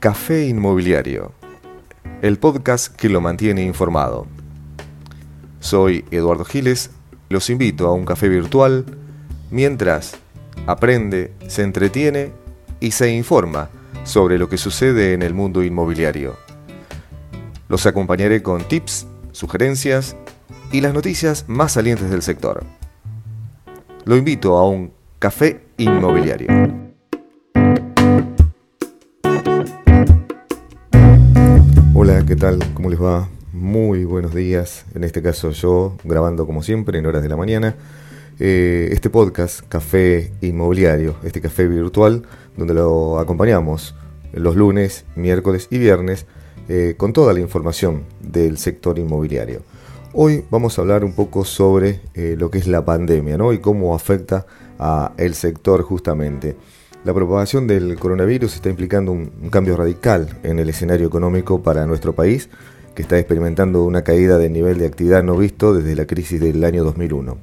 Café Inmobiliario, el podcast que lo mantiene informado. Soy Eduardo Giles, los invito a un café virtual mientras aprende, se entretiene y se informa sobre lo que sucede en el mundo inmobiliario. Los acompañaré con tips, sugerencias y las noticias más salientes del sector. Lo invito a un café inmobiliario. ¿Qué tal? ¿Cómo les va? Muy buenos días. En este caso yo grabando como siempre en horas de la mañana. Eh, este podcast, Café Inmobiliario, este café virtual, donde lo acompañamos los lunes, miércoles y viernes eh, con toda la información del sector inmobiliario. Hoy vamos a hablar un poco sobre eh, lo que es la pandemia ¿no? y cómo afecta a el sector justamente. La propagación del coronavirus está implicando un, cambio radical en el escenario económico para nuestro país, que está experimentando una caída del nivel de actividad no visto desde la crisis del año 2001.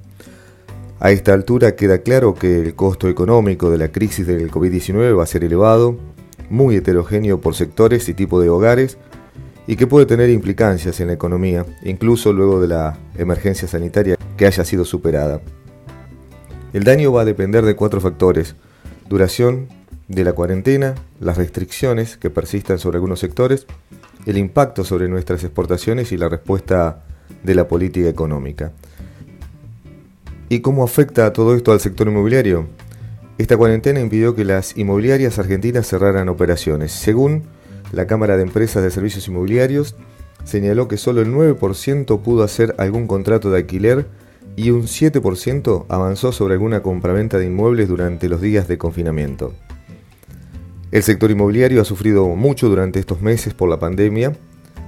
A esta altura queda claro que el costo económico de la crisis del COVID-19 va a ser elevado, muy heterogéneo por sectores y tipo de hogares, y que puede tener implicancias en la economía, incluso luego de la emergencia sanitaria que haya sido superada. El daño va a depender de cuatro factores, duración de la cuarentena, las restricciones que persistan sobre algunos sectores, el impacto sobre nuestras exportaciones y la respuesta de la política económica. ¿Y cómo afecta todo esto al sector inmobiliario? Esta cuarentena impidió que las inmobiliarias argentinas cerraran operaciones. Según la Cámara de Empresas de Servicios Inmobiliarios señaló que solo el 9% pudo hacer algún contrato de alquiler y un 7% avanzó sobre alguna compraventa de inmuebles durante los días de confinamiento. El sector inmobiliario ha sufrido mucho durante estos meses por la pandemia.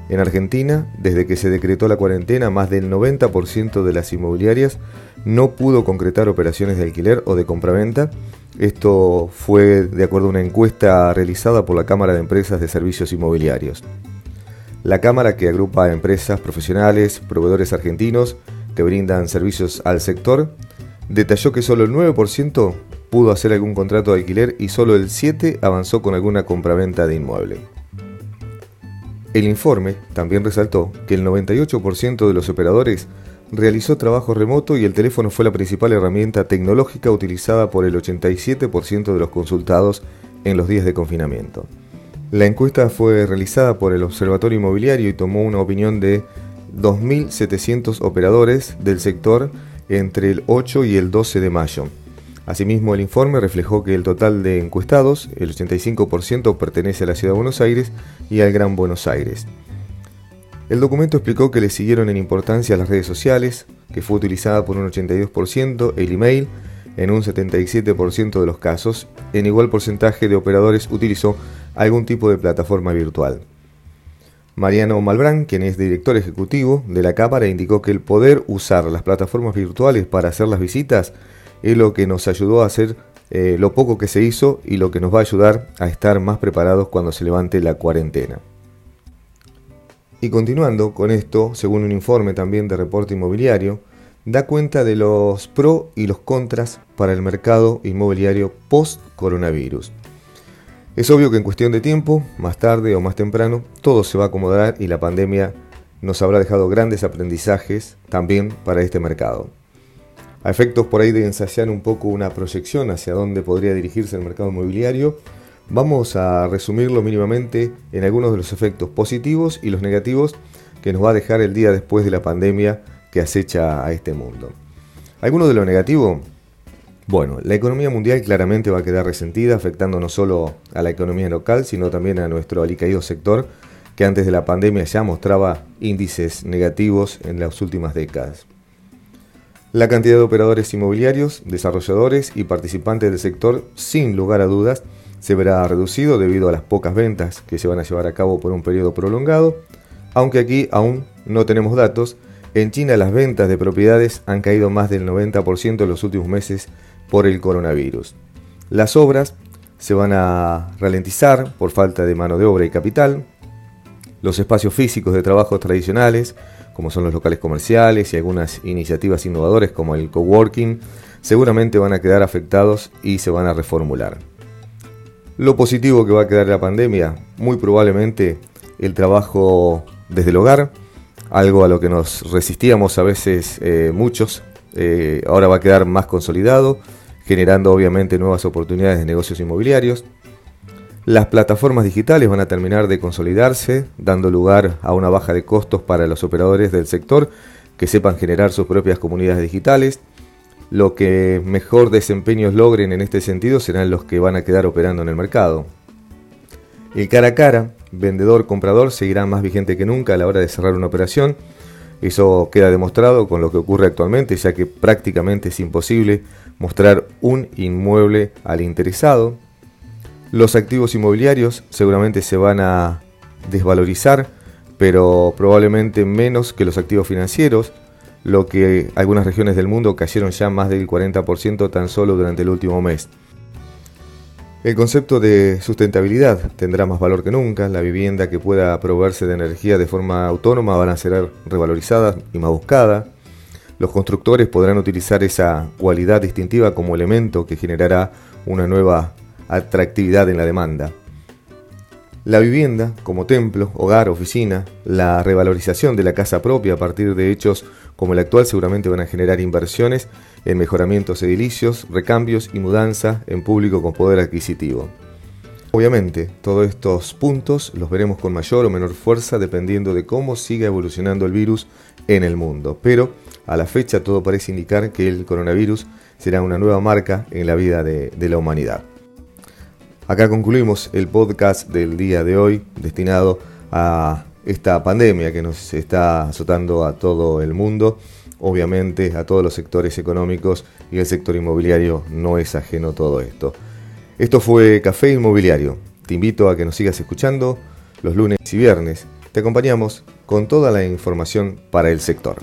En Argentina, desde que se decretó la cuarentena, más del 90% de las inmobiliarias no pudo concretar operaciones de alquiler o de compraventa esto fue de acuerdo a una encuesta realizada por la Cámara de Empresas de Servicios Inmobiliarios. La Cámara, que agrupa a empresas profesionales, proveedores argentinos que brindan servicios al sector, detalló que solo el 9% pudo hacer algún contrato de alquiler y solo el 7% avanzó con alguna compraventa de inmueble. El informe también resaltó que el 98% de los operadores realizó trabajo remoto y el teléfono fue la principal herramienta tecnológica utilizada por el 87% de los consultados en los días de confinamiento. La encuesta fue realizada por el Observatorio Inmobiliario y tomó una opinión de 2.700 operadores del sector entre el 8 y el 12 de mayo. Asimismo, el informe reflejó que el total de encuestados, el 85%, pertenece a la Ciudad de Buenos Aires y al Gran Buenos Aires. El documento explicó que le siguieron en importancia las redes sociales, que fue utilizada por un 82%, el email en un 77% de los casos, en igual porcentaje de operadores utilizó algún tipo de plataforma virtual. Mariano Malbrán, quien es director ejecutivo de la Cámara, indicó que el poder usar las plataformas virtuales para hacer las visitas es lo que nos ayudó a hacer eh, lo poco que se hizo y lo que nos va a ayudar a estar más preparados cuando se levante la cuarentena. Y continuando con esto, según un informe también de reporte inmobiliario, da cuenta de los pros y los contras para el mercado inmobiliario post-coronavirus. Es obvio que en cuestión de tiempo, más tarde o más temprano, todo se va a acomodar y la pandemia nos habrá dejado grandes aprendizajes también para este mercado. A efectos por ahí de ensayar un poco una proyección hacia dónde podría dirigirse el mercado inmobiliario, Vamos a resumirlo mínimamente en algunos de los efectos positivos y los negativos que nos va a dejar el día después de la pandemia que acecha a este mundo. ¿Alguno de lo negativo? Bueno, la economía mundial claramente va a quedar resentida, afectando no solo a la economía local, sino también a nuestro alicaído sector, que antes de la pandemia ya mostraba índices negativos en las últimas décadas. La cantidad de operadores inmobiliarios, desarrolladores y participantes del sector, sin lugar a dudas, se verá reducido debido a las pocas ventas que se van a llevar a cabo por un periodo prolongado, aunque aquí aún no tenemos datos. En China las ventas de propiedades han caído más del 90% en los últimos meses por el coronavirus. Las obras se van a ralentizar por falta de mano de obra y capital. Los espacios físicos de trabajo tradicionales, como son los locales comerciales y algunas iniciativas innovadoras como el coworking, seguramente van a quedar afectados y se van a reformular. Lo positivo que va a quedar la pandemia, muy probablemente el trabajo desde el hogar, algo a lo que nos resistíamos a veces eh, muchos, eh, ahora va a quedar más consolidado, generando obviamente nuevas oportunidades de negocios inmobiliarios. Las plataformas digitales van a terminar de consolidarse, dando lugar a una baja de costos para los operadores del sector que sepan generar sus propias comunidades digitales. Lo que mejor desempeños logren en este sentido serán los que van a quedar operando en el mercado. El cara a cara, vendedor-comprador, seguirá más vigente que nunca a la hora de cerrar una operación. Eso queda demostrado con lo que ocurre actualmente, ya que prácticamente es imposible mostrar un inmueble al interesado. Los activos inmobiliarios seguramente se van a desvalorizar, pero probablemente menos que los activos financieros, lo que algunas regiones del mundo cayeron ya más del 40% tan solo durante el último mes. El concepto de sustentabilidad tendrá más valor que nunca. La vivienda que pueda proveerse de energía de forma autónoma van a ser revalorizadas y más buscadas. Los constructores podrán utilizar esa cualidad distintiva como elemento que generará una nueva atractividad en la demanda. La vivienda como templo, hogar, oficina, la revalorización de la casa propia a partir de hechos como el actual seguramente van a generar inversiones en mejoramientos edilicios, recambios y mudanza en público con poder adquisitivo. Obviamente, todos estos puntos los veremos con mayor o menor fuerza dependiendo de cómo siga evolucionando el virus en el mundo, pero a la fecha todo parece indicar que el coronavirus será una nueva marca en la vida de, de la humanidad. Acá concluimos el podcast del día de hoy destinado a esta pandemia que nos está azotando a todo el mundo, obviamente a todos los sectores económicos y el sector inmobiliario no es ajeno todo esto. Esto fue Café Inmobiliario. Te invito a que nos sigas escuchando los lunes y viernes. Te acompañamos con toda la información para el sector.